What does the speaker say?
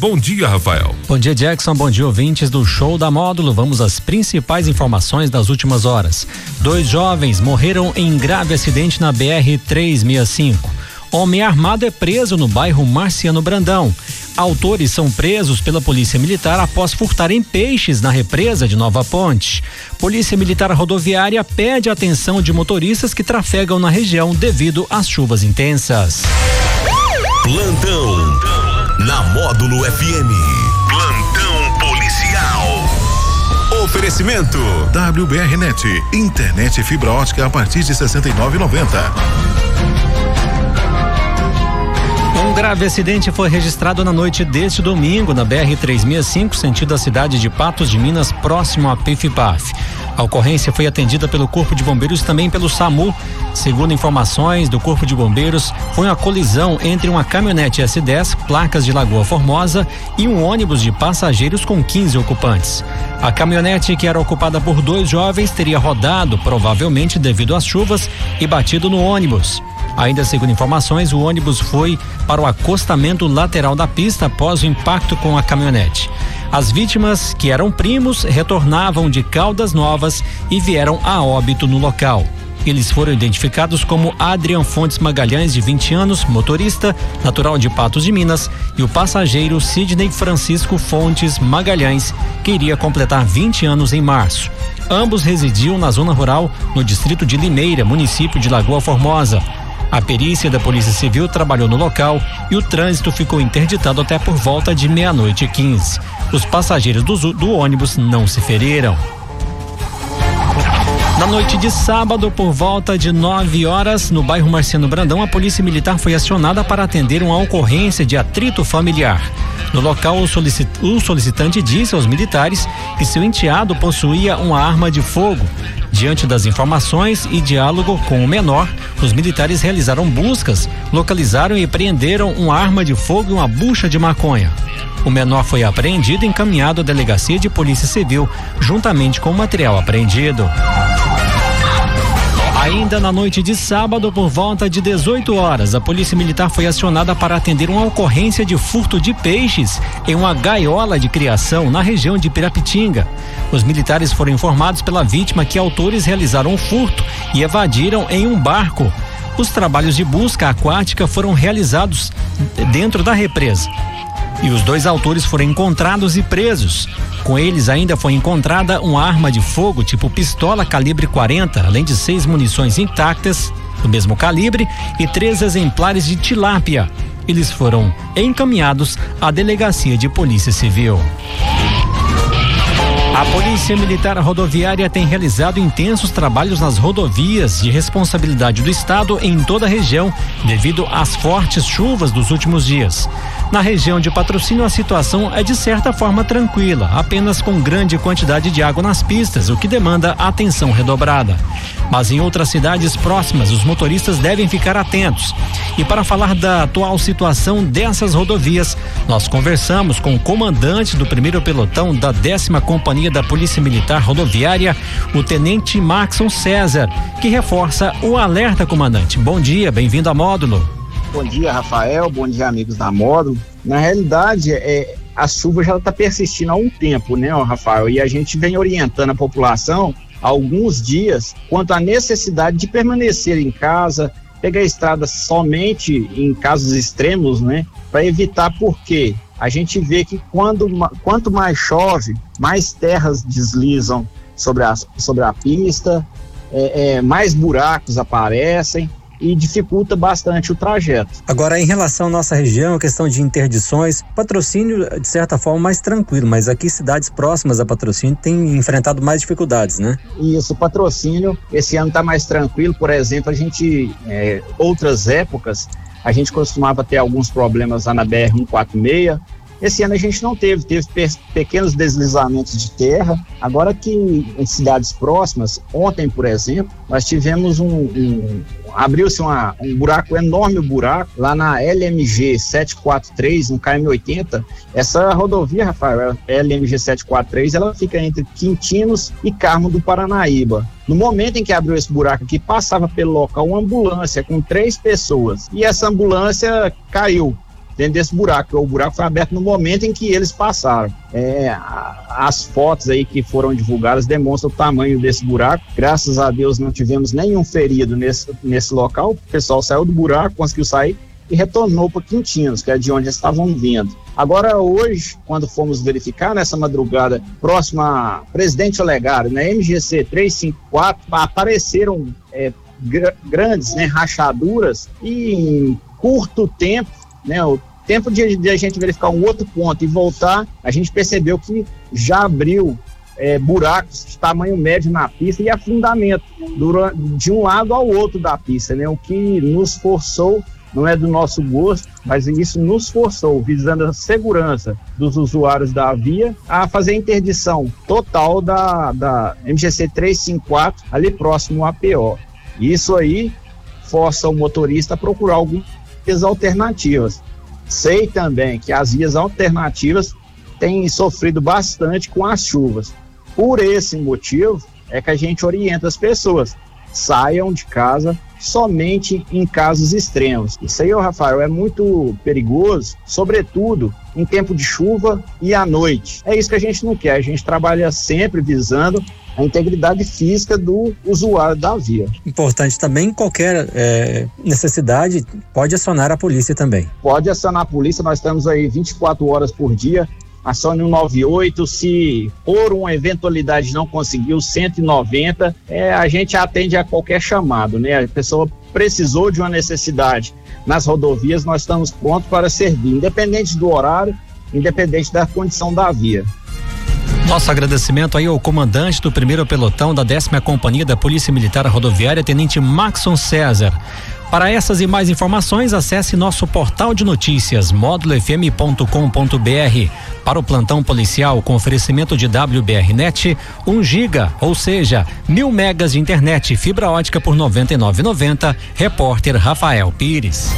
Bom dia, Rafael. Bom dia, Jackson. Bom dia, ouvintes do Show da Módulo. Vamos às principais informações das últimas horas. Dois jovens morreram em grave acidente na BR-365. Homem armado é preso no bairro Marciano Brandão. Autores são presos pela Polícia Militar após furtarem peixes na represa de Nova Ponte. Polícia Militar Rodoviária pede atenção de motoristas que trafegam na região devido às chuvas intensas. Módulo FM. Plantão policial. Oferecimento WBRnet, internet fibra ótica a partir de 69,90. Um grave acidente foi registrado na noite deste domingo na BR 365, sentido a cidade de Patos de Minas, próximo a Pifipaf. A ocorrência foi atendida pelo Corpo de Bombeiros e também pelo SAMU. Segundo informações do Corpo de Bombeiros, foi uma colisão entre uma caminhonete S10, placas de Lagoa Formosa, e um ônibus de passageiros com 15 ocupantes. A caminhonete, que era ocupada por dois jovens, teria rodado, provavelmente devido às chuvas, e batido no ônibus. Ainda segundo informações, o ônibus foi para o acostamento lateral da pista após o impacto com a caminhonete. As vítimas, que eram primos, retornavam de Caldas Novas e vieram a óbito no local. Eles foram identificados como Adrian Fontes Magalhães, de 20 anos, motorista, natural de Patos de Minas, e o passageiro Sidney Francisco Fontes Magalhães, que iria completar 20 anos em março. Ambos residiam na zona rural, no distrito de Limeira, município de Lagoa Formosa. A perícia da Polícia Civil trabalhou no local e o trânsito ficou interditado até por volta de meia-noite e 15. Os passageiros do, do ônibus não se feriram. Na noite de sábado, por volta de 9 horas, no bairro Marciano Brandão, a Polícia Militar foi acionada para atender uma ocorrência de atrito familiar. No local, o, solicit... o solicitante disse aos militares que seu enteado possuía uma arma de fogo. Diante das informações e diálogo com o menor, os militares realizaram buscas, localizaram e preenderam uma arma de fogo e uma bucha de maconha. O menor foi apreendido e encaminhado à delegacia de polícia civil, juntamente com o material apreendido. Ainda na noite de sábado, por volta de 18 horas, a Polícia Militar foi acionada para atender uma ocorrência de furto de peixes em uma gaiola de criação na região de Pirapitinga. Os militares foram informados pela vítima que autores realizaram o furto e evadiram em um barco. Os trabalhos de busca aquática foram realizados dentro da represa e os dois autores foram encontrados e presos. Com eles ainda foi encontrada uma arma de fogo tipo pistola calibre 40, além de seis munições intactas do mesmo calibre e três exemplares de tilápia. Eles foram encaminhados à delegacia de polícia civil. A Polícia Militar Rodoviária tem realizado intensos trabalhos nas rodovias de responsabilidade do Estado em toda a região, devido às fortes chuvas dos últimos dias. Na região de patrocínio, a situação é de certa forma tranquila, apenas com grande quantidade de água nas pistas, o que demanda atenção redobrada. Mas em outras cidades próximas, os motoristas devem ficar atentos. E para falar da atual situação dessas rodovias, nós conversamos com o comandante do primeiro pelotão da décima companhia da Polícia Militar Rodoviária, o tenente Maxon César, que reforça o alerta, comandante. Bom dia, bem-vindo a módulo. Bom dia, Rafael. Bom dia, amigos da Módulo. Na realidade, é, a chuva já está persistindo há um tempo, né, Rafael? E a gente vem orientando a população há alguns dias quanto à necessidade de permanecer em casa, pegar a estrada somente em casos extremos, né? Para evitar porque a gente vê que quando, quanto mais chove, mais terras deslizam sobre a, sobre a pista, é, é, mais buracos aparecem e dificulta bastante o trajeto. Agora, em relação à nossa região, a questão de interdições, patrocínio, de certa forma, mais tranquilo, mas aqui cidades próximas a patrocínio têm enfrentado mais dificuldades, né? Isso, patrocínio, esse ano está mais tranquilo, por exemplo, a gente, é, outras épocas, a gente costumava ter alguns problemas lá na BR-146, esse ano a gente não teve, teve pequenos deslizamentos de terra. Agora que em cidades próximas, ontem, por exemplo, nós tivemos um, um abriu-se um buraco, um enorme buraco, lá na LMG 743, no KM80. Essa rodovia, Rafael, LMG 743, ela fica entre Quintinos e Carmo do Paranaíba. No momento em que abriu esse buraco aqui, passava pelo local uma ambulância com três pessoas. E essa ambulância caiu dentro desse buraco. O buraco foi aberto no momento em que eles passaram. É, as fotos aí que foram divulgadas demonstram o tamanho desse buraco. Graças a Deus não tivemos nenhum ferido nesse, nesse local. O pessoal saiu do buraco, conseguiu sair e retornou para Quintinos, que é de onde estavam vindo. Agora, hoje, quando fomos verificar nessa madrugada, próxima a Presidente Olegário, na MGC 354, apareceram é, gr grandes né, rachaduras e em curto tempo, né, o tempo de, de, a gente verificar um outro ponto e voltar, a gente percebeu que já abriu é, buracos de tamanho médio na pista e afundamento durante, de um lado ao outro da pista, né, o que nos forçou não é do nosso gosto, mas isso nos forçou, visando a segurança dos usuários da via, a fazer a interdição total da, da MGC 354 ali próximo ao APO. Isso aí força o motorista a procurar algumas alternativas. Sei também que as vias alternativas têm sofrido bastante com as chuvas. Por esse motivo é que a gente orienta as pessoas saiam de casa somente em casos extremos. Isso aí, Rafael, é muito perigoso, sobretudo em tempo de chuva e à noite. É isso que a gente não quer. A gente trabalha sempre visando a integridade física do usuário da via. Importante também, qualquer é, necessidade, pode acionar a polícia também. Pode acionar a polícia, nós estamos aí 24 horas por dia acione 198, se por uma eventualidade não conseguiu 190, é, a gente atende a qualquer chamado, né? A pessoa precisou de uma necessidade nas rodovias, nós estamos prontos para servir, independente do horário, independente da condição da via. Nosso agradecimento aí ao comandante do primeiro pelotão da décima companhia da Polícia Militar Rodoviária, Tenente Maxon César. Para essas e mais informações, acesse nosso portal de notícias módulofm.com.br. Para o plantão policial com oferecimento de WBRnet, 1 giga, ou seja, mil megas de internet fibra ótica por R$ 99,90. Repórter Rafael Pires.